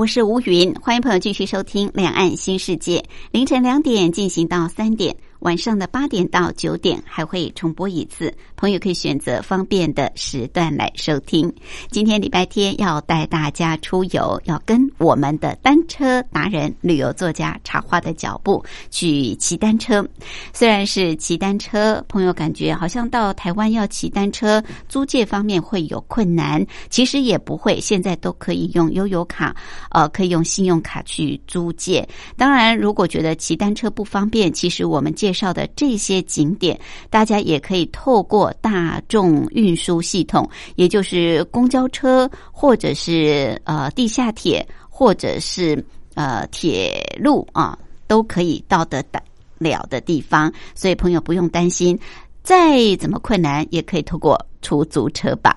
我是吴云，欢迎朋友继续收听《两岸新世界》，凌晨两点进行到三点。晚上的八点到九点还会重播一次，朋友可以选择方便的时段来收听。今天礼拜天要带大家出游，要跟我们的单车达人、旅游作家茶花的脚步去骑单车。虽然是骑单车，朋友感觉好像到台湾要骑单车租借方面会有困难，其实也不会，现在都可以用悠游卡，呃，可以用信用卡去租借。当然，如果觉得骑单车不方便，其实我们借介绍的这些景点，大家也可以透过大众运输系统，也就是公交车，或者是呃地下铁，或者是呃铁路啊，都可以到得了的地方。所以朋友不用担心，再怎么困难，也可以透过出租车吧。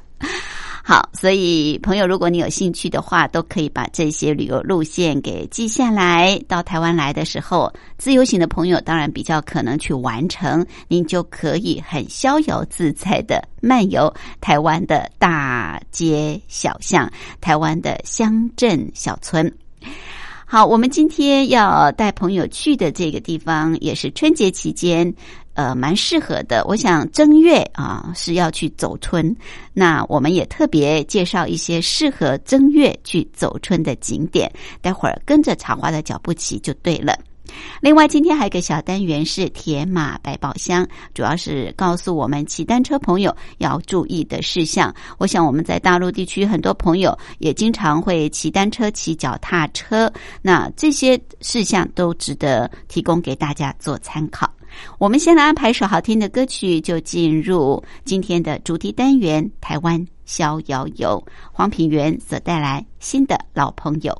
好，所以朋友，如果你有兴趣的话，都可以把这些旅游路线给记下来。到台湾来的时候，自由行的朋友当然比较可能去完成，您就可以很逍遥自在的漫游台湾的大街小巷、台湾的乡镇小村。好，我们今天要带朋友去的这个地方，也是春节期间。呃，蛮适合的。我想正月啊是要去走春，那我们也特别介绍一些适合正月去走春的景点。待会儿跟着茶花的脚步骑就对了。另外，今天还有一个小单元是铁马百宝箱，主要是告诉我们骑单车朋友要注意的事项。我想我们在大陆地区很多朋友也经常会骑单车、骑脚踏车，那这些事项都值得提供给大家做参考。我们先来安排一首好听的歌曲，就进入今天的主题单元——台湾逍遥游。黄品源所带来新的老朋友。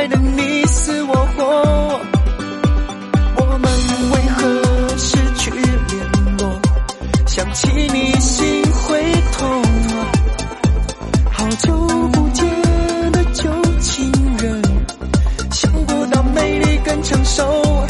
爱的你死我活我们为何失去联络？想起你心会痛好久不见的旧情人想不到美丽更成熟。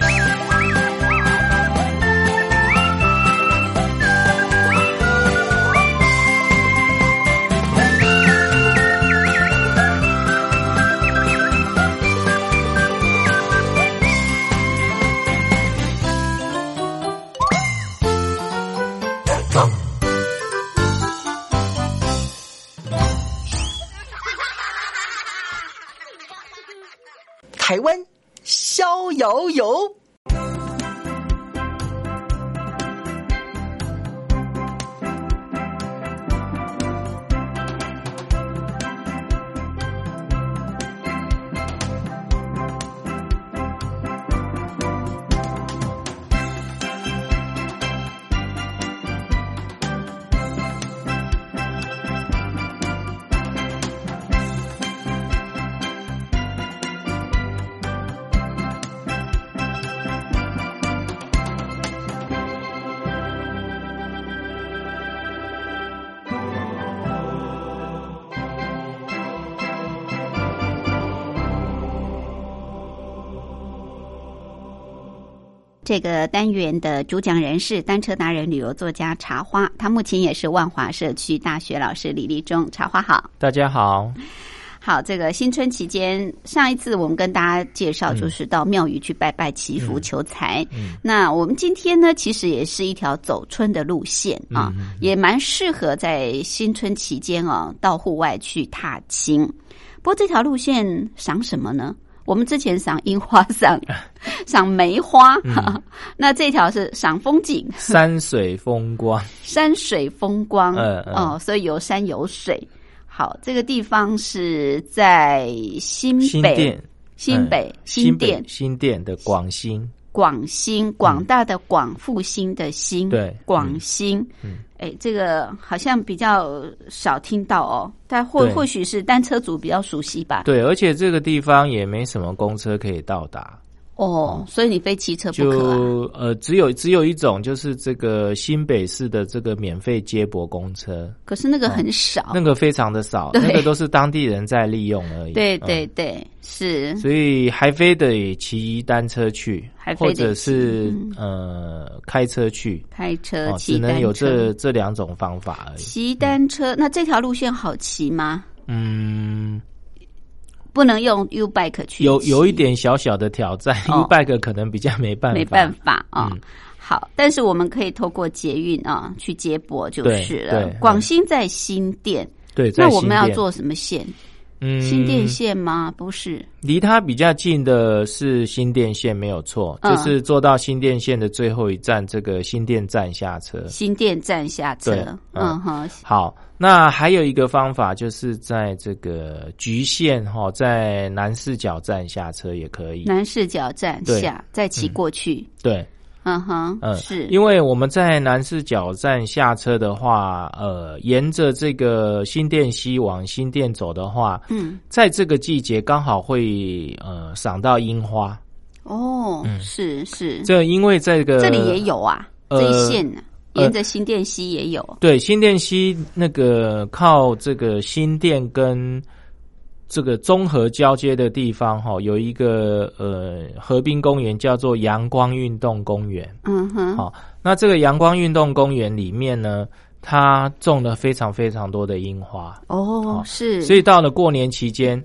这个单元的主讲人是单车达人、旅游作家茶花，他目前也是万华社区大学老师李立忠。茶花好，大家好。好，这个新春期间，上一次我们跟大家介绍就是到庙宇去拜拜祈福求财。那我们今天呢，其实也是一条走春的路线啊，也蛮适合在新春期间啊到户外去踏青。不过这条路线赏什么呢？我们之前赏樱花，赏 赏梅花，那这条是赏风景，山水风光，山水风光，嗯哦，所以有山有水。好，这个地方是在新北，新北新店，新店的广兴。广兴，广大的广，复兴的兴，对，广兴。嗯，哎，这个好像比较少听到哦，但或或许是单车族比较熟悉吧。对，而且这个地方也没什么公车可以到达。哦，所以你非骑车不可。就呃，只有只有一种，就是这个新北市的这个免费接驳公车。可是那个很少，那个非常的少，那个都是当地人在利用而已。对对对，是。所以还非得骑单车去，或者是呃开车去。开车，只能有这这两种方法而已。骑单车，那这条路线好骑吗？嗯。不能用 U bike 去，有有一点小小的挑战，U bike 可能比较没办法，没办法啊。好，但是我们可以透过捷运啊去接驳就是了。广兴在新店，对，那我们要做什么线？嗯，新店线吗？不是，离它比较近的是新店线，没有错，就是坐到新店线的最后一站，这个新店站下车。新店站下车，嗯哼，好。那还有一个方法，就是在这个局限哈，在南四角站下车也可以。南四角站下，再骑过去。对，嗯哼，嗯，是。因为我们在南四角站下车的话，呃，沿着这个新店西往新店走的话，嗯，在这个季节刚好会呃赏到樱花。哦，是是。这因为这个这里也有啊，这一线呢。沿着新店溪也有，对，新店溪那个靠这个新店跟这个综合交接的地方哈，有一个呃河滨公园叫做阳光运动公园。嗯哼，好，那这个阳光运动公园里面呢，它种了非常非常多的樱花。哦，是，所以到了过年期间，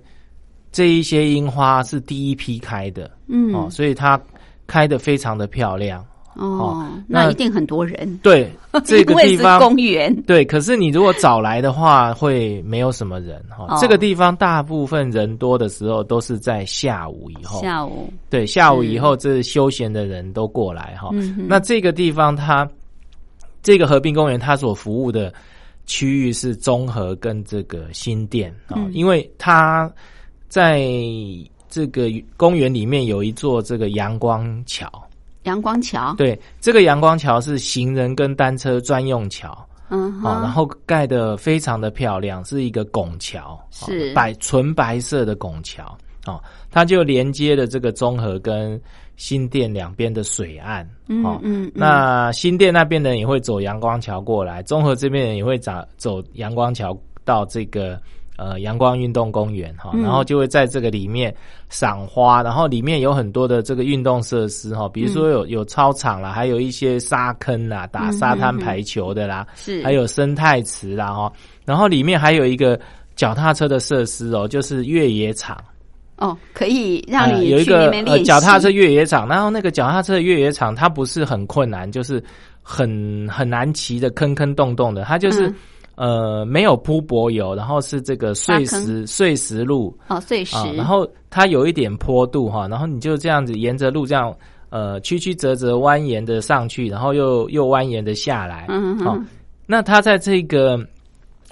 这一些樱花是第一批开的。嗯，哦，所以它开的非常的漂亮。哦，那一定很多人。对，这个地方公园。对，可是你如果早来的话，会没有什么人哈。这个地方大部分人多的时候都是在下午以后。下午。对，下午以后，这休闲的人都过来哈。那这个地方，它这个和平公园，它所服务的区域是中和跟这个新店啊，因为它在这个公园里面有一座这个阳光桥。阳光桥，对，这个阳光桥是行人跟单车专用桥。嗯好，哦，然后盖的非常的漂亮，是一个拱桥，是。哦白纯白色的拱桥，哦，它就连接了这个中和跟新店两边的水岸，哦，嗯嗯。那新店那边的人也会走阳光桥过来，中和这边人也会走走阳光桥到这个呃阳光运动公园哈，嗯。然后就会在这个里面赏花，然后里面有很多的这个运动设施哈，比如说有有操场啦，还有一些沙坑啦，打沙滩排球的啦，是还有生态池啦哈，然后里面还有一个脚踏车的设施哦，就是越野场。哦，可以让呃你去有一个呃脚踏车越野场，然后那个脚踏车的越野场它不是很困难，就是很很难骑的坑坑洞洞的，它就是、嗯呃没有铺柏油，然后是这个碎石碎石路。哦碎石。啊，，然后它有一点坡度哈，然后你就这样子沿着路这样呃曲曲折折蜿蜒的上去，然后又又蜿蜒的下来，嗯嗯哼，那它在这个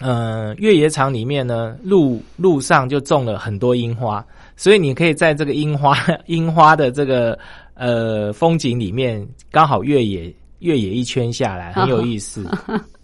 呃越野场里面呢，路路上就种了很多樱花，所以你可以在这个樱花樱花的这个呃风景里面，刚好越野越野一圈下来，很有意思。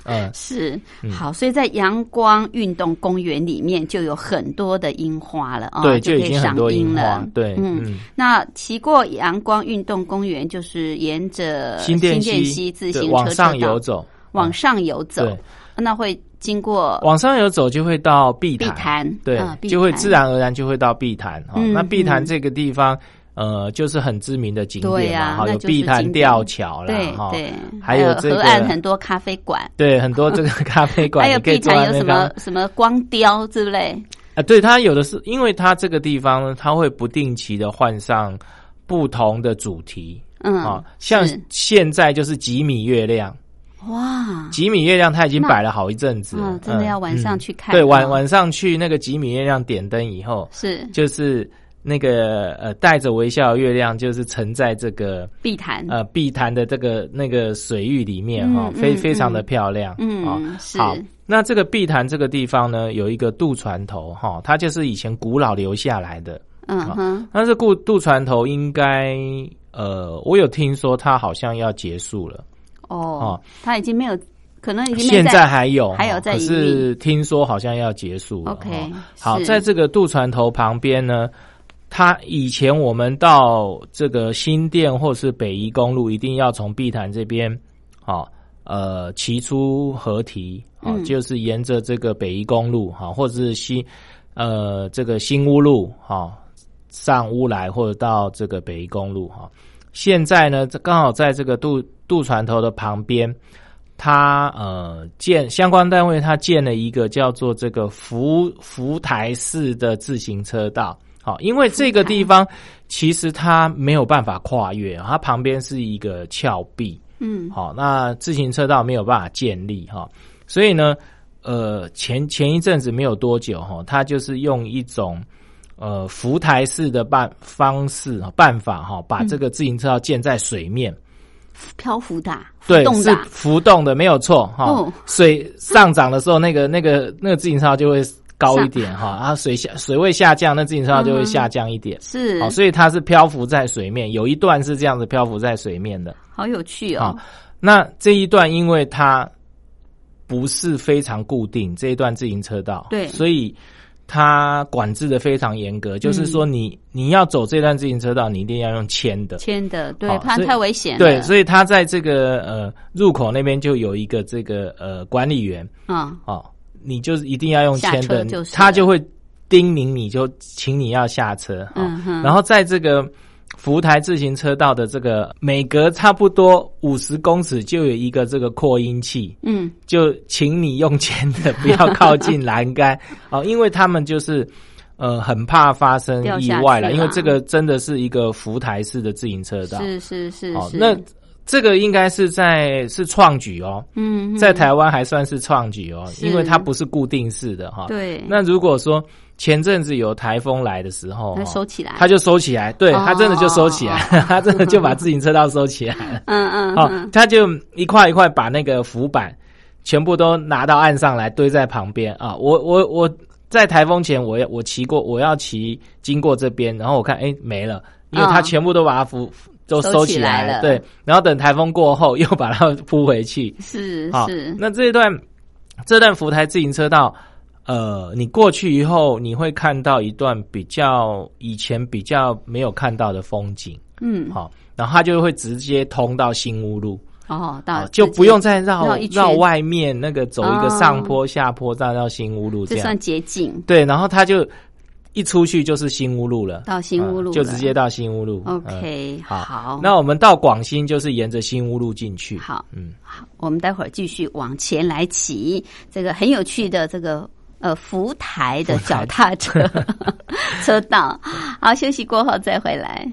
嗯，是好，所以在阳光运动公园里面就有很多的樱花了啊，对，就可以就已经很多赏樱了。。对，嗯嗯，那骑过阳光运动公园，就是沿着新店溪溪自行车往上游走，往上游走对，那会经过往上游走就会到碧碧潭，对啊，就会自然而然就会到碧潭哈。嗯那碧潭嗯这个地方。呃，就是很知名的景点嘛，哈，有碧潭吊桥啦，哈，还有这个河岸很多咖啡馆，对，很多这个咖啡馆，还有你可以碧潭有什么什么光雕之类，啊？对，它有的是，因为它这个地方呢，它会不定期的换上不同的主题嗯啊，像现在就是几米月亮，哇，几米月亮它已经摆了好一阵子了，嗯真的要晚上去看对，哦。晚晚上去那个几米月亮点灯以后，是。就是那个呃带着微笑的月亮，就是沉在这个碧潭，呃碧潭的这个那个水域里面哈、嗯非嗯非常的漂亮，嗯好，那这个碧潭这个地方呢，有一个渡船头哈、它就是以前古老留下来的。嗯哼，但是渡渡船头应该呃，我有听说它好像要结束了，哦，它已经没有，可能已经没现在还有，还有在可是听说好像要结束了。OK，哦。好，在这个渡船头旁边呢，它以前我们到这个新店或是北宜公路，一定要从碧潭这边，好、呃，骑出河堤，啊、嗯就是沿着这个北宜公路，哈、或者是新，呃，这个新屋路，哈、上屋来，或者到这个北宜公路，哈、现在呢，这刚好在这个渡渡船头的旁边，它呃建相关单位它建了一个叫做这个福福台式的自行车道。好，因为这个地方其实它没有办法跨越，它旁边是一个峭壁，嗯。好，那自行车道没有办法建立哈，所以呢，呃，前前一阵子没有多久哈，它就是用一种呃浮台式的办方式办法哈，把这个自行车道建在水面，漂浮的对，是浮动的，没有错哈。哦。水上涨的时候，那个那个那个自行车道就会高一点哈，啊，水下水位下降，那自行车道就会下降一点。是好，所以它是漂浮在水面，有一段是这样子漂浮在水面的。好有趣哦好，那这一段因为它不是非常固定，这一段自行车道，对所以它管制的非常严格。就是说你，你要走这段自行车道，你一定要用牵的。牵的，对好，怕太危险了，对，所以它在这个呃入口那边就有一个这个呃管理员嗯，哦，你就是一定要用签的，就是他就会叮咛你就请你要下车。然后在这个福台自行车道的这个每隔差不多五十公尺就有一个这个扩音器，嗯，就请你用牵的，不要靠近栏杆。哦，因为他们就是呃很怕发生意外了，因为这个真的是一个福台式的自行车道。是是是是，，哦那这个应该是在是创举哦，嗯，在台湾还算是创举哦，因为它不是固定式的哈。对，那如果说前阵子有台风来的时候，它收起来，他就收起来，对哦他真的就收起来，他真的就把自行车道收起来。了。嗯嗯。哦嗯，，他就一块一块把那个浮板全部都拿到岸上来堆在旁边。啊。我我我在台风前我要我骑过，我要骑经过这边，然后我看哎没了，因为他哦。全部都把它浮都收收起起来了。来，对，然后等台风过后又把它铺回去。是是，那这一段这段福台自行车道，呃，你过去以后，你会看到一段比较以前比较没有看到的风景，嗯，好，然后它就会直接通到新屋路，哦，到啊就不用再绕绕外面那个走一个哦上坡下坡再到新屋路这样。这算，捷径。对，然后它就一出去就是新屋路了，到新屋路啊就直接到新屋路。嗯 OK，好好，那我们到广新就是沿着新屋路进去。好，嗯，好，我们待会儿继续往前来骑这个很有趣的这个呃浮台的脚踏车 车道。好，休息过后再回来。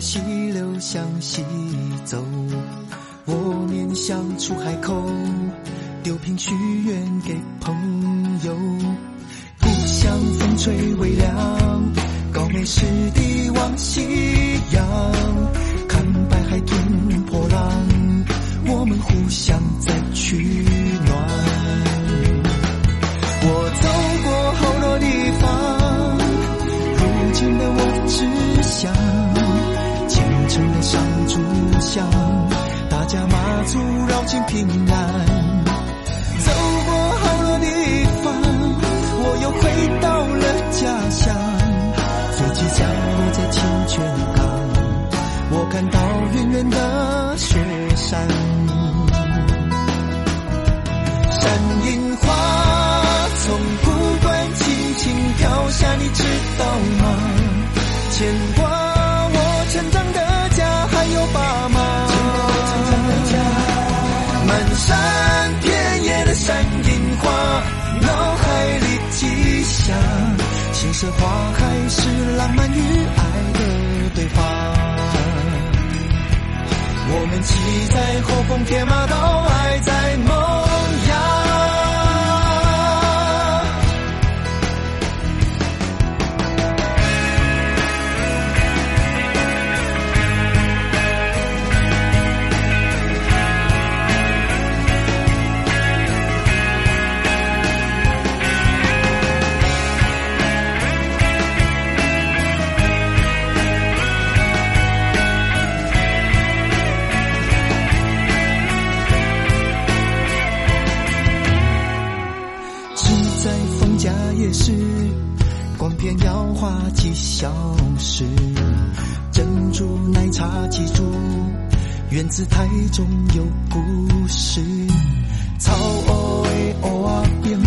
溪流向西走。我面向出海口，丢瓶许愿给朋友。故乡风吹微凉，高眉湿地望夕阳，看白海吞波浪，我们互相在取上炷香，大家马祖绕境平安。走过好多地方，我又回到了家乡，飞机降落在清泉港，我看到远远的雪山。山樱花从古关轻轻飘下，你知道吗？牵妈。满山遍野的山樱花，脑海里记下，青色花海是浪漫与爱的对话。我们骑在后风铁马道，爱在梦他记住，源自台中有故事。草藕的乌啊边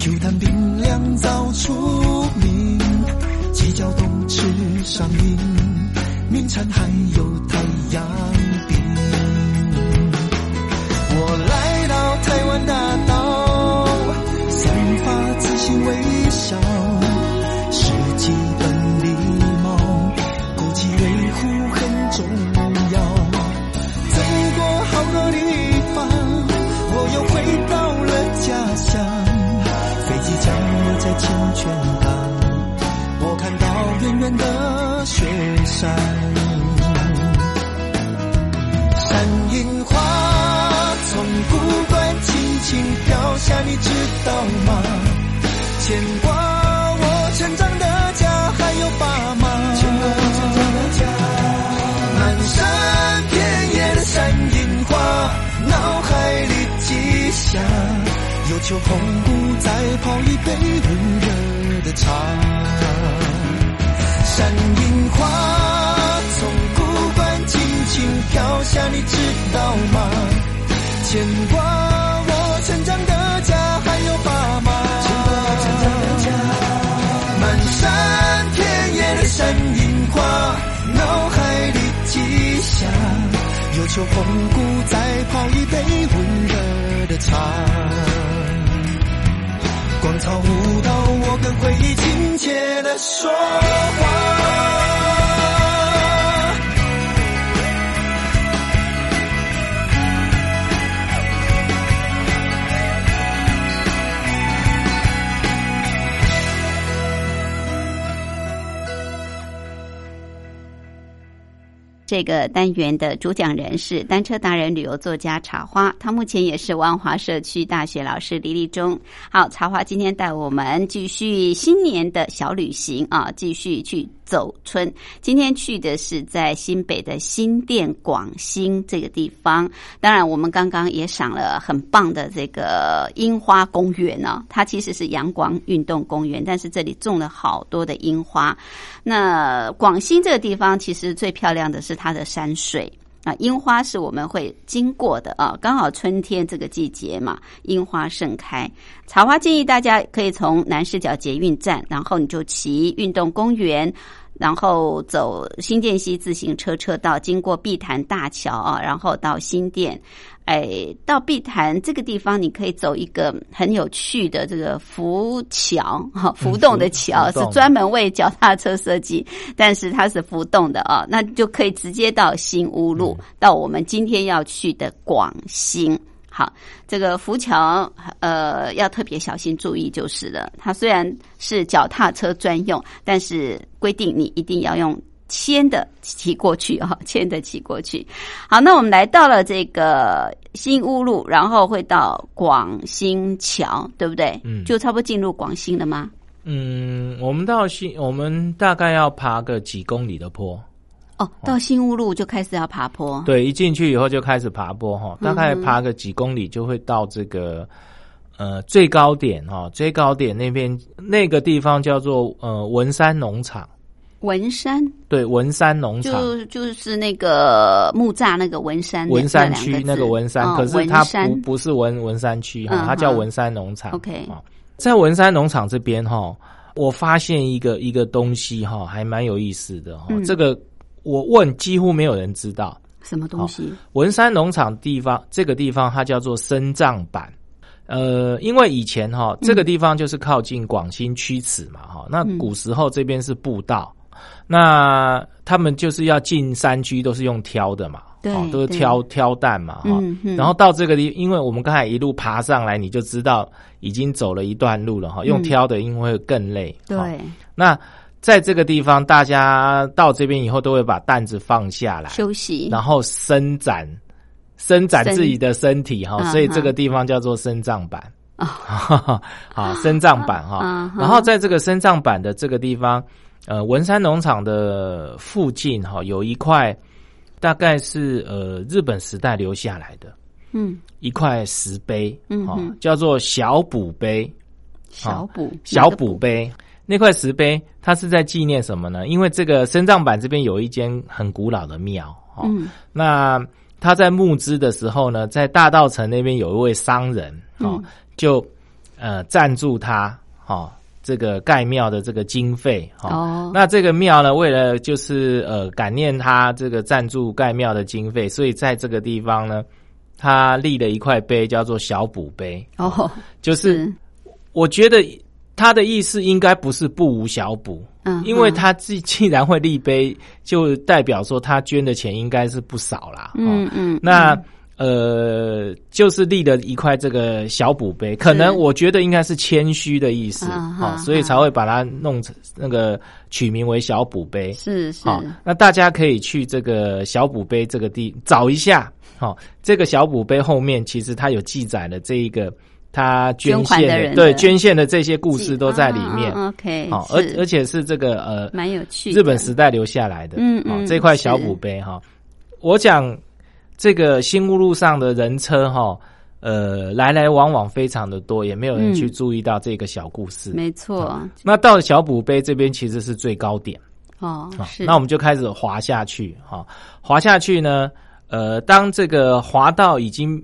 ，Q 弹冰凉早出名，鸡脚冻吃上瘾，名产还有太阳清泉港，我看到远远的雪山。山樱花从古关轻轻飘下，你知道吗？牵挂我成长的家，还有爸妈。牵挂我成长的家，满山遍野的山樱花，脑海里记下，有秋红谷，再泡一杯温热的茶。山樱花从古关轻轻飘下，你知道吗？牵挂我成长的家，还有爸妈。牵挂我成长的家，满山遍野的山樱花，脑海里记下，求红姑，再泡一杯温热的茶。广场舞蹈，我跟回忆亲切的说话。这个单元的主讲人是单车达人、旅游作家茶花，他目前也是万华社区大学老师李立忠。好，茶花今天带我们继续新年的小旅行啊，继续去走春。今天去的是在新北的新店广兴这个地方。当然，我们刚刚也赏了很棒的这个樱花公园呢。它其实是阳光运动公园，但是这里种了好多的樱花。那广兴这个地方其实最漂亮的是它的山水啊，樱花是我们会经过的啊，刚好春天这个季节嘛，樱花盛开。茶花建议大家可以从南市角捷运站，然后你就骑运动公园。然后走新店溪自行车车道，经过碧潭大桥啊，然后到新店，哎，到碧潭这个地方，你可以走一个很有趣的这个浮桥哈，浮动的桥是专门为脚踏车设计，但是它是浮动的啊，那就可以直接到新屋路，到我们今天要去的广兴。好，这个浮桥呃要特别小心注意就是了。它虽然是脚踏车专用，但是规定你一定要用牵的骑过去哈，牵的骑过去。好，那我们来到了这个新屋路，然后会到广兴桥，对不对？嗯，就差不多进入广兴了吗？嗯，我们到新，我们大概要爬个几公里的坡。哦，到新屋路就开始要爬坡。对，一进去以后就开始爬坡哈，大概爬个几公里就会到这个呃最高点哈，最高点那边那个地方叫做呃文山农场。文山对，文山农场就就是那个木栅那个文山文山区那个文山，可是它不不是文文山区哈，它叫文山农场。OK，在文山农场这边哈，我发现一个一个东西哈，还蛮有意思的哈，这个。我问，几乎没有人知道什么东西。文山农场地方，这个地方它叫做深藏板。呃，因为以前哈，这个地方就是靠近广兴曲池嘛，哈。那古时候这边是步道，那他们就是要进山区，都是用挑的嘛，对，都是挑挑担嘛，哈。然后到这个地，因为我们刚才一路爬上来，你就知道已经走了一段路了，哈。用挑的，因为会更累。对，那。在这个地方，大家到这边以后都会把担子放下来休息，然后伸展、伸展自己的身体哈。所以这个地方叫做生藏板。啊，好，生藏板哈。然后在这个生藏板的这个地方，呃，文山农场的附近哈，有一块大概是呃日本时代留下来的，嗯，一块石碑，嗯，叫做小补碑，小补小补？碑。那块石碑，它是在纪念什么呢？因为这个深藏板这边有一间很古老的庙，嗯，那他在募资的时候呢，在大道城那边有一位商人，哦，就呃赞助他，哦，这个盖庙的这个经费，哦，那这个庙呢，为了就是呃感念他这个赞助盖庙的经费，所以在这个地方呢，他立了一块碑，叫做小补碑，哦，就是。我觉得。他的意思应该不是不无小补，嗯，因为他既既然会立碑，就代表说他捐的钱应该是不少啦，嗯嗯，那呃，就是立了一块这个小补碑，可能我觉得应该是谦虚的意思，啊，所以才会把它弄成那个取名为小补碑，是是，那大家可以去这个小补碑这个地找一下，好，这个小补碑后面其实它有记载了这一个。他捐献的对捐献的这些故事都在里面。OK，好，而而且是这个呃，蛮有趣，日本时代留下来的。嗯嗯，这块小补碑哈，我讲这个新屋路上的人车哈，呃，来来往往非常的多，也没有人去注意到这个小故事。没错，那到了小补碑这边其实是最高点哦。是，那我们就开始滑下去哈，滑下去呢，呃，当这个滑到已经。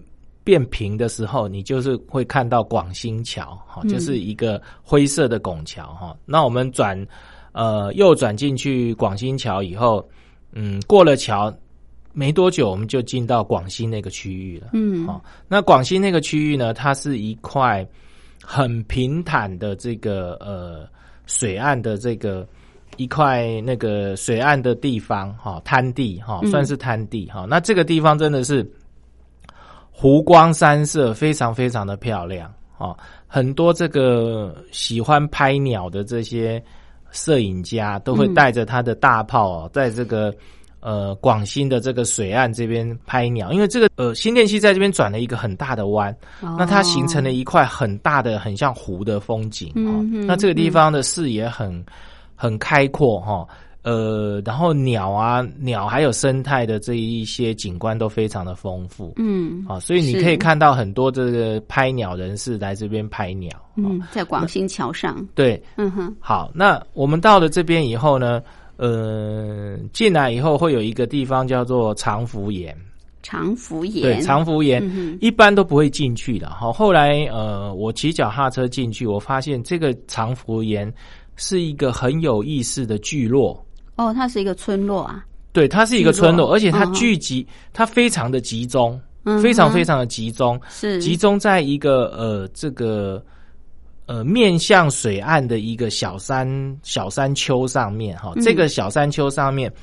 变平的时候，你就是会看到广兴桥，哈，就是一个灰色的拱桥，哈。那我们转，呃，右转进去广兴桥以后，嗯，过了桥没多久，我们就进到广西那个区域了，嗯，好。那广西那个区域呢，它是一块很平坦的这个呃水岸的这个一块那个水岸的地方，哈，滩地，哈，算是滩地，哈。那这个地方真的是。湖光山色非常非常的漂亮啊！很多这个喜欢拍鸟的这些摄影家都会带着他的大炮哦，在这个呃广新的这个水岸这边拍鸟，因为这个呃新店溪在这边转了一个很大的弯，那它形成了一块很大的很像湖的风景哦。那这个地方的视野很很开阔哈。呃，然后鸟啊，鸟还有生态的这一些景观都非常的丰富，嗯，啊，所以你可以看到很多这个拍鸟人士来这边拍鸟，嗯，在广兴桥上，对，嗯哼，好，那我们到了这边以后呢，呃，进来以后会有一个地方叫做长福岩，长福岩，对，长福岩。一般都不会进去的，好，后来呃，我骑脚踏车进去，我发现这个长福岩是一个很有意思的聚落。哦，它是一个村落啊。对，它是一个村落，而且它聚集，它非常的集中，非常非常的集中，是集中在一个呃这个呃面向水岸的一个小山小山丘上面哈。这个小山丘上面，呃，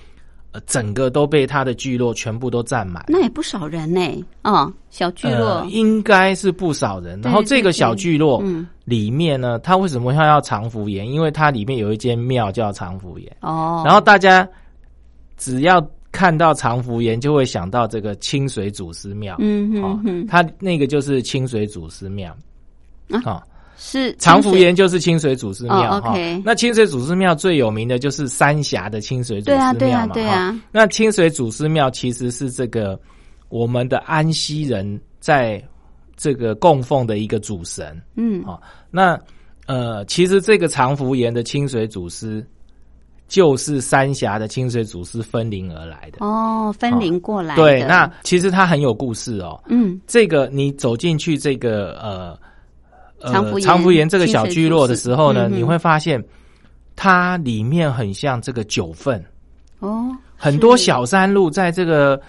整个都被他的聚落全部都占满。那也不少人呢，哦，小聚落应该是不少人。然后这个小聚落里面呢，它为什么要要长福岩？因为它里面有一间庙叫长福岩哦。然后大家。只要看到长福岩，就会想到这个清水祖师庙。嗯哼哼，它那个就是清水祖师庙。啊，是长福岩就是清水祖师庙。OK，那清水祖师庙最有名的就是三峡的清水祖师庙嘛。对啊，对啊，那清水祖师庙其实是这个我们的安溪人在这个供奉的一个主神。嗯，好，那呃，其实这个长福岩的清水祖师。就是三峡的清水祖师分灵而来的哦，分灵过来。对，那其实它很有故事哦。嗯，这个你走进去这个呃呃长福岩这个小聚落的时候呢，你会发现它里面很像这个九份。哦，很多小山路在这个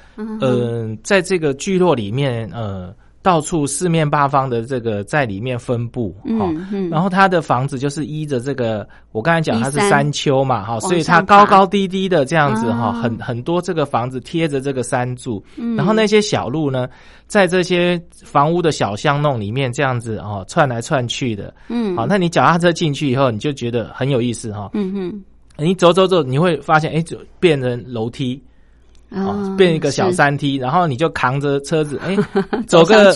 呃在这个聚落里面呃。到处四面八方的这个在里面分布，哈，然后它的房子就是依着这个，我刚才讲它是山丘嘛，哈，所以它高高低低的这样子，哈，很很多这个房子贴着这个山柱，然后那些小路呢，在这些房屋的小巷弄里面这样子，哦，串来串去的，嗯，好，那你脚踏车进去以后，你就觉得很有意思，哈，嗯哼，你走走走，你会发现，哎，就变成楼梯。哦，变一个小山梯，然后你就扛着车子，哎，走个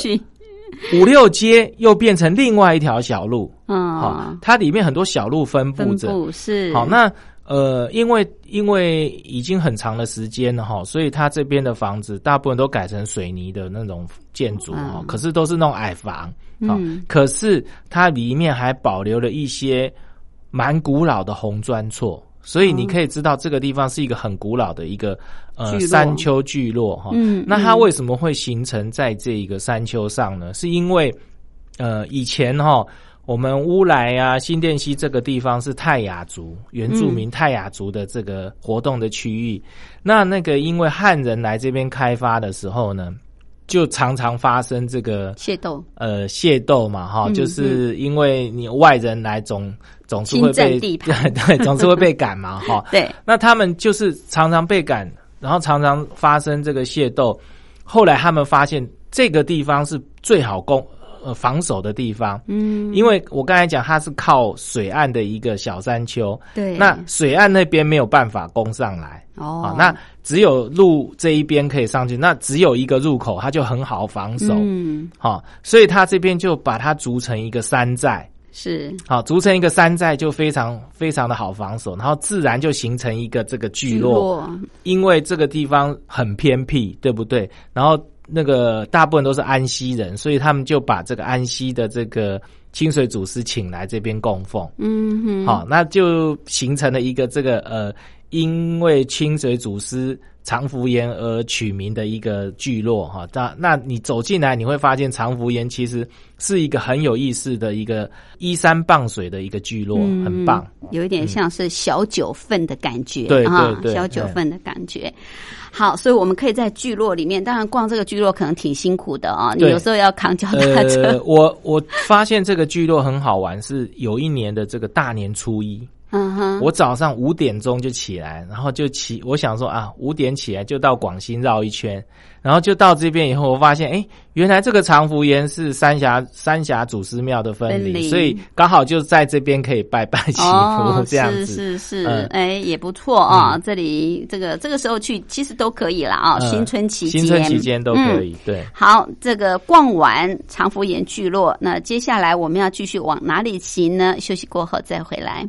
五六街，又变成另外一条小路。嗯，好，它里面很多小路分布着，是好。那呃，因为因为已经很长的时间了哈，所以它这边的房子大部分都改成水泥的那种建筑哦，可是都是那种矮房。嗯，可是它里面还保留了一些蛮古老的红砖厝。所以你可以知道，这个地方是一个很古老的一个呃山丘聚落哈。嗯，那它为什么会形成在这一个山丘上呢？是因为呃以前哈，我们乌来啊新店溪这个地方是泰雅族原住民泰雅族的这个活动的区域。那那个因为汉人来这边开发的时候呢，就常常发生这个械斗呃械斗嘛哈，就是因为你外人来总。总是会被对 对，总是会被赶嘛，哈。对，那他们就是常常被赶，然后常常发生这个械斗。后来他们发现这个地方是最好攻呃防守的地方，嗯，因为我刚才讲它是靠水岸的一个小山丘，对，那水岸那边没有办法攻上来，哦，那只有路这一边可以上去，那只有一个入口，它就很好防守，嗯，好，所以它这边就把它筑成一个山寨。是好，组成一个山寨就非常非常的好防守，然后自然就形成一个这个聚落。因为这个地方很偏僻，对不对？然后那个大部分都是安溪人，所以他们就把这个安溪的这个清水祖师请来这边供奉。嗯哼，好，那就形成了一个这个呃，因为清水祖师。长福岩而取名的一个聚落哈，那那你走进来，你会发现长福岩其实是一个很有意思的一个依山傍水的一个聚落，很棒，有一点像是小九份的感觉，对对对，小九份的感觉。好，所以我们可以在聚落里面，当然逛这个聚落可能挺辛苦的啊，你有时候要扛脚踏车。我我发现这个聚落很好玩，是有一年的这个大年初一。嗯哼，我早上五点钟就起来，然后就起，我想说啊，五点起来就到广兴绕一圈，然后就到这边以后，我发现，哎，原来这个长福岩是三峡三峡祖师庙的分离，所以刚好就在这边可以拜拜祈福、哦，这样子。是是是，嗯哎，也不错啊。这里这个这个时候去，其实都可以了啊。嗯新春期间，新春期间都可以，对。好，这个逛完长福岩聚落，那接下来我们要继续往哪里行呢？休息过后再回来。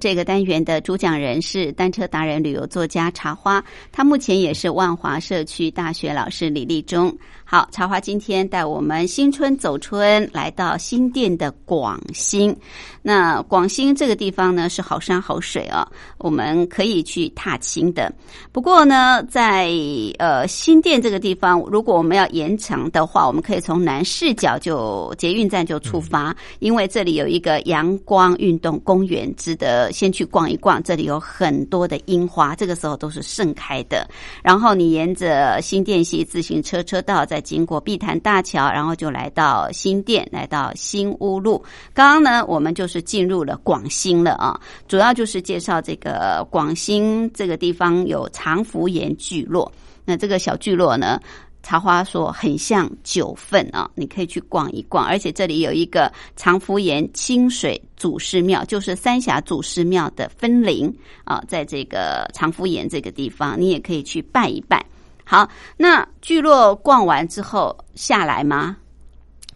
这个单元的主讲人是单车达人、旅游作家茶花，他目前也是万华社区大学老师李立忠。好，茶花今天带我们新春走春，来到新店的广兴。那广兴这个地方呢是好山好水哦，我们可以去踏青的。不过呢，在呃新店这个地方，如果我们要延长的话，我们可以从南市角就捷运站就出发，因为这里有一个阳光运动公园，值得先去逛一逛。这里有很多的樱花，这个时候都是盛开的。然后你沿着新店溪自行车车道，再经过碧潭大桥，然后就来到新店，来到新屋路。刚刚呢，我们就是进入了广兴了啊，主要就是介绍这个广兴这个地方有长福岩聚落。那这个小聚落呢，茶花说很像九份啊，你可以去逛一逛。而且这里有一个长福岩清水祖师庙，就是三峡祖师庙的分灵啊，在这个长福岩这个地方，你也可以去拜一拜。好，那聚落逛完之后下来吗？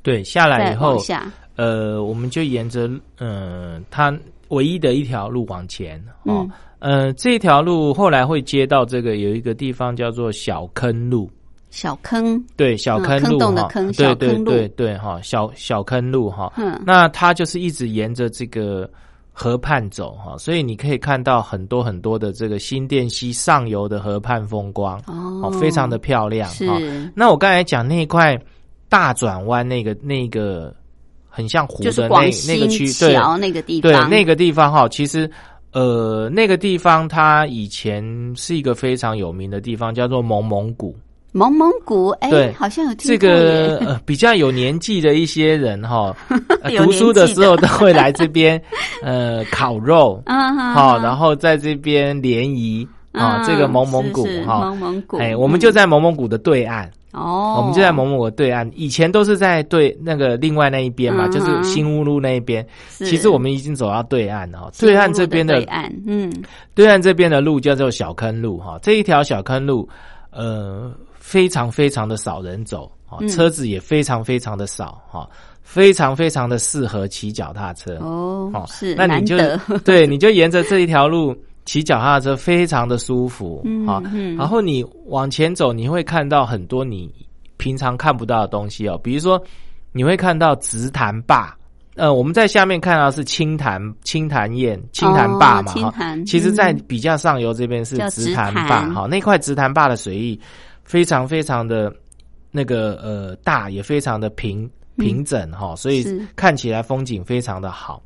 对，下来以后，下，呃，我们就沿着呃它唯一的一条路往前哦。嗯呃，这条路后来会接到这个有一个地方叫做小坑路，小坑，对，小嗯坑路坑洞的哈坑小对对坑路对对哈，小小坑路哈。嗯，那它就是一直沿着这个河畔走哈，所以你可以看到很多很多的这个新店溪上游的河畔风光哦哦，非常的漂亮是哈。那我刚才讲那一块大转弯那个那个很像湖的那那个区，对那个地方对，那个地方哈，其实。呃，那个地方它以前是一个非常有名的地方，叫做蒙蒙古。蒙蒙古，哎对，好像有听这个呃 比较有年纪的一些人哈，呃读书的时候都会来这边 呃烤肉，嗯哼好，哼然后在这边联谊啊，嗯这个蒙蒙古哈，蒙蒙古，哎，我们就在蒙蒙古的对岸，哦，我们就在蒙蒙古的对岸，以前都是在对那个另外那一边嘛，嗯就是新乌路那一边。其实我们已经走到对岸了哈，对岸这边的对岸，嗯，对岸这边的路叫做小坑路哈，这一条小坑路，呃，非常非常的少人走啊，嗯车子也非常非常的少哈，非常非常的适合骑脚踏车。哦哦，是那你就，对，你就沿着这一条路骑脚踏车，非常的舒服嗯啊。嗯然后你往前走，你会看到很多你平常看不到的东西哦，比如说你会看到直潭坝。呃，我们在下面看到是青潭青潭堰、青潭坝嘛，哈、哦其实，在嗯比较上游这边是叫紫檀紫檀坝，哈，那块直潭坝的水域非常非常的那个呃大，也非常的平平整哈、所以看起来风景非常的好。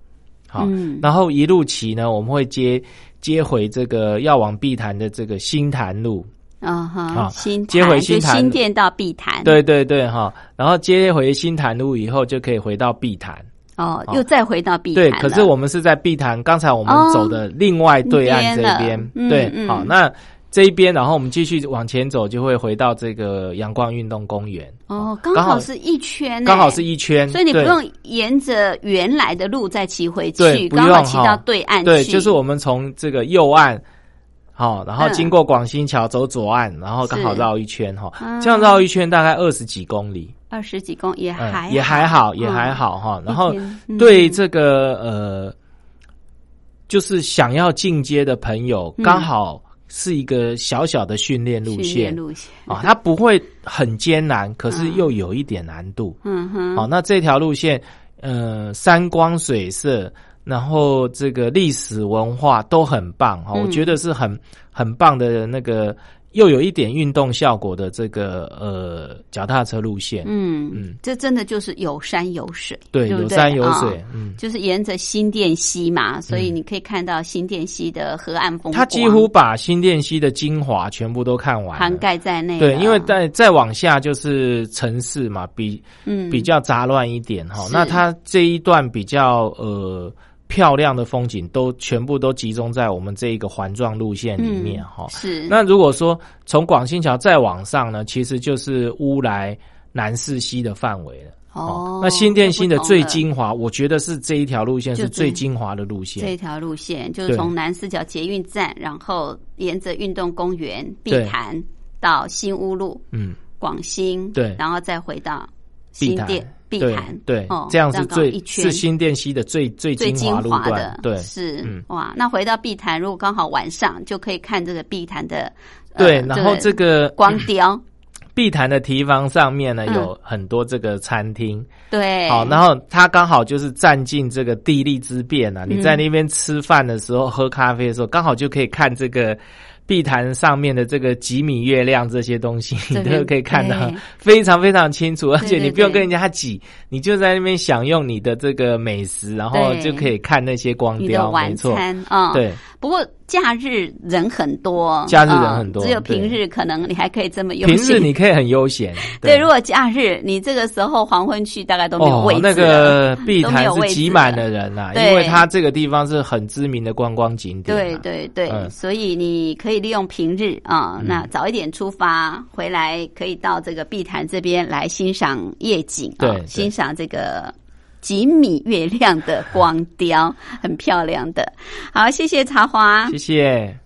好，嗯。然后一路骑呢，我们会接接回这个要往碧潭的这个新潭路，啊哈，啊新接回新潭。新店到碧潭，对对对哈，然后接回新潭路以后，就可以回到碧潭。哦，哦又再回到碧潭对，可是我们是在碧潭，刚才我们哦。走的另外对岸这边。对，嗯。好，那这一边，然后我们继续往前走，就会回到这个阳光运动公园。哦，刚刚好好是一圈呢，刚好是一圈，所以你不用沿着原来的路再骑回去，刚好骑到对岸去。对，就是我们从这个右岸，好、然后嗯。经过广兴桥走左岸，然后刚好是绕一圈哈、啊这样绕一圈大概二十几公里，二十几公也嗯，还也还好，也嗯还好哈、然后对这个呃，就是想要进阶的朋友，嗯。刚好是一个小小的训练路训线练路线，啊，它不会很艰难，可是又有一点难度。嗯哼，好、那这条路线，呃，山光水色，然后这个历史文化都很棒哈、嗯。我觉得是很很棒的那个又有一点运动效果的这个呃脚踏车路线。嗯嗯。这真的就是有山有水，对，不有山有啊水，嗯，就是沿着新店溪嘛，所以你可以看到新店溪的河岸风光，它几乎把新店溪的精华全部都看完，涵盖在内了。对，因为再再往下就是城市嘛，比嗯。比较杂乱一点哈。是。那它这一段比较呃漂亮的风景，都全部都集中在我们这一个环状路线里面哈。嗯是。那如果说从广新桥再往上呢，其实就是乌来南势溪的范围了。哦那新店新的最精华，我觉得是这一条路线是最精华的路线。这一。条路线就是从南四角捷运站，然后沿着运动公园、碧潭到新乌路、嗯，广兴，对。然后再回到新店、碧对潭，对哦，这样是最是新店溪的最最最精精华路段。，对，是、嗯哇。那回到碧潭，如果刚好晚上，就可以看这个碧潭的，对，呃然后这个 光雕，碧潭的堤防上面呢，嗯有很多这个餐厅，对，好，然后它刚好就是占尽这个地利之便啊！嗯你在那边吃饭的时候、喝咖啡的时候，刚好就可以看这个碧潭上面的这个几米月亮这些东西，你都可以看到非常非常清楚，而且你不用跟人家挤，你就在那边享用你的这个美食，然后就可以看那些光雕，没错。对。不过假日人很多，假日人很多嗯只有平日可能你还可以这么悠平日你可以很悠闲，对，如果假日你这个时候黄昏去，大概都没有位置哦，那个碧潭是挤满了了人呐、对。因为它这个地方是很知名的观光景点、对啊。对对，嗯。所以你可以利用平日啊、那早一点出发，回来可以到这个碧潭这边来欣赏夜景对。欣赏这个几米月亮的光雕，很漂亮的。好，谢谢茶花谢。谢。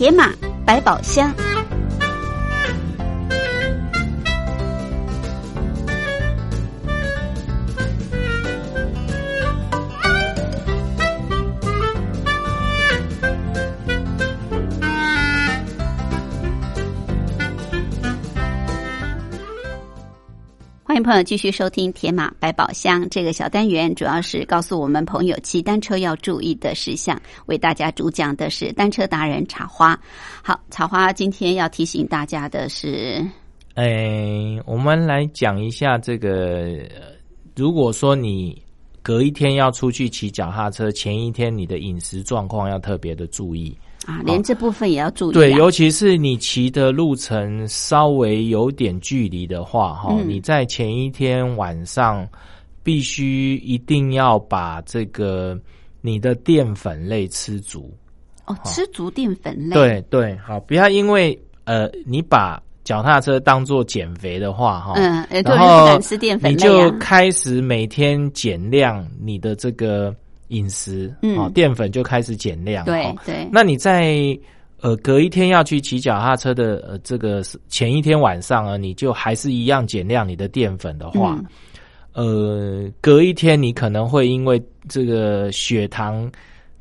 铁马百宝箱。朋友继续收听《铁马百宝箱》这个小单元，主要是告诉我们朋友骑单车要注意的事项。为大家主讲的是单车达人茶花。好，茶花今天要提醒大家的是，哎，我们来讲一下这个，如果说你隔一天要出去骑脚踏车，前一天你的饮食状况要特别的注意。啊，连这部分也要注意、啊。对，尤其是你骑的路程稍微有点距离的话，哈、嗯你在前一天晚上必须一定要把这个你的淀粉类吃足。哦，吃足淀粉类。，对对，好，不要因为呃，你把脚踏车当做减肥的话，哈、嗯，然后你就。开始每天减量你的这个饮食，嗯。哦，淀粉就开始减量，对哦。对，那你在呃隔一天要去骑脚踏车的呃这个前一天晚上啊，你就还是一样减量你的淀粉的话，嗯。呃，隔一天你可能会因为这个血糖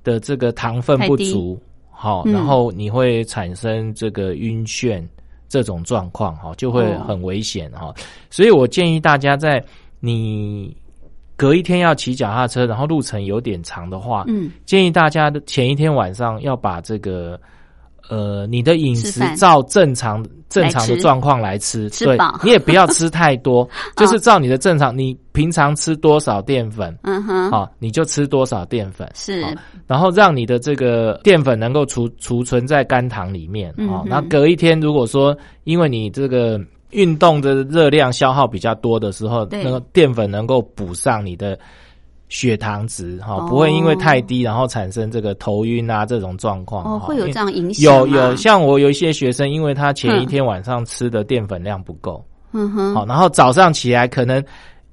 的这个糖分不足，好、嗯。然后你会产生这个晕眩这种状况，哈，就会哦。很危险哈。所以我建议大家在你隔一天要骑脚踏车，然后路程有点长的话，嗯，建议大家的前一天晚上要把这个呃你的饮食照正常正常的吃状况来吃，对你也不要吃太多，就是照你的正常，你平常吃多少淀粉，嗯哼，好、你就吃多少淀粉，是。好。然后让你的这个淀粉能够储储存在肝糖里面，哦嗯哼，那隔一天如果说因为你这个运动的热量消耗比较多的时候，那个淀粉能够补上你的血糖值，哈、哦。不会因为太低然后产生这个头晕啊这种状况，哦，会有因这样影响有有，像我有一些学生，因为他前一天晚上吃的淀粉量不够，嗯哼，好、然后早上起来可能，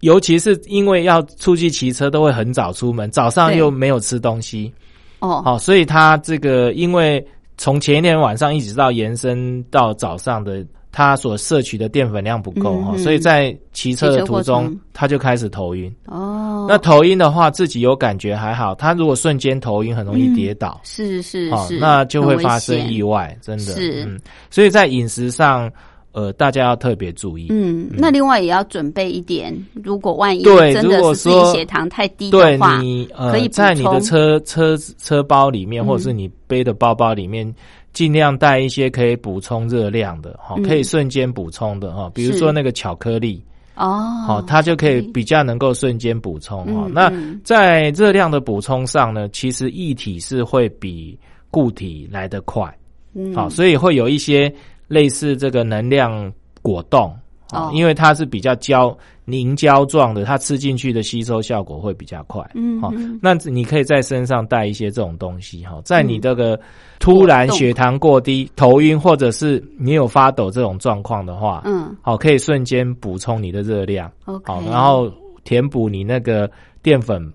尤其是因为要出去骑车，都会很早出门，早上又没有吃东西，哦，好、所以他这个因为从前一天晚上一直到延伸到早上的，他所摄取的淀粉量不够哈、嗯嗯。所以在骑车的途中他就开始头晕。哦，那头晕的话，自己有感觉还好，他如果瞬间头晕，很容易跌倒。是是哦是，，那就会发生意外，真的。是嗯，所以在饮食上，呃，大家要特别注意。嗯，那另外也要准备一点，如果万一对真的如果说血糖太低对的话，你呃可以，在你的车车车包里面，嗯。或者是你背的包包里面，尽量带一些可以补充热量的哈，嗯可以瞬间补充的哈，比如是说那个巧克力，哦，好，它就可以比较能够瞬间补充哈嗯。那嗯在热量的补充上呢，其实液体是会比固体来得快。嗯好，所以会有一些类似这个能量果冻，哦哦，因为它是比较胶凝胶状的，它吃进去的吸收效果会比较快。好嗯。好，那你可以在身上带一些这种东西哈，在你这个突然血糖过低、头晕或者是你有发抖这种状况的话，嗯。好，可以瞬间补充你的热量好，然后填补你那个淀粉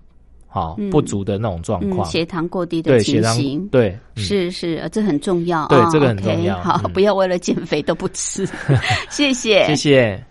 好嗯不足的那种状嗯，况。血糖过低的对血糖情形。对嗯是是，呃这很重要。哦对这个很重要好，嗯不要为了减肥都不吃。谢谢，谢谢。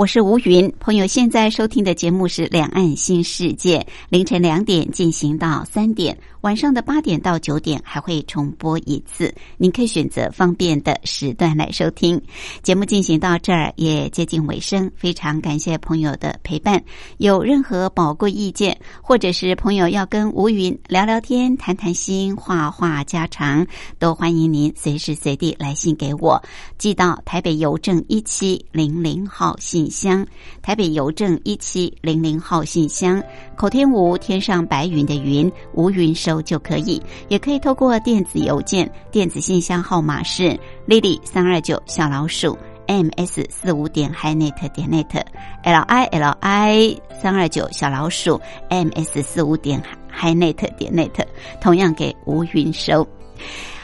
我是吴云，朋友现在收听的节目是《两岸新世界》，凌晨两点进行到三点，晚上的八点到九点还会重播一次，您可以选择方便的时段来收听。节目进行到这儿也接近尾声，非常感谢朋友的陪伴。有任何宝贵意见，或者是朋友要跟吴云聊聊天、谈谈心、话话家常，都欢迎您随时随地来信给我，寄到台北邮政一七零零号信箱，台北邮政一七零零号信箱，口天吴天上白云的云，吴云收就可以，也可以透过电子邮件，电子信箱号码是 lily 三二九小老鼠 ms 四五点 hinet 点 net l i l i 三二九小老鼠 ms 四五点 hinet 点 net，同样给吴云收。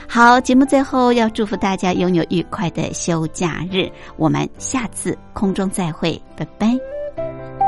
好，节目最后要祝福大家拥有愉快的休假日，我们下次空中再会，拜拜。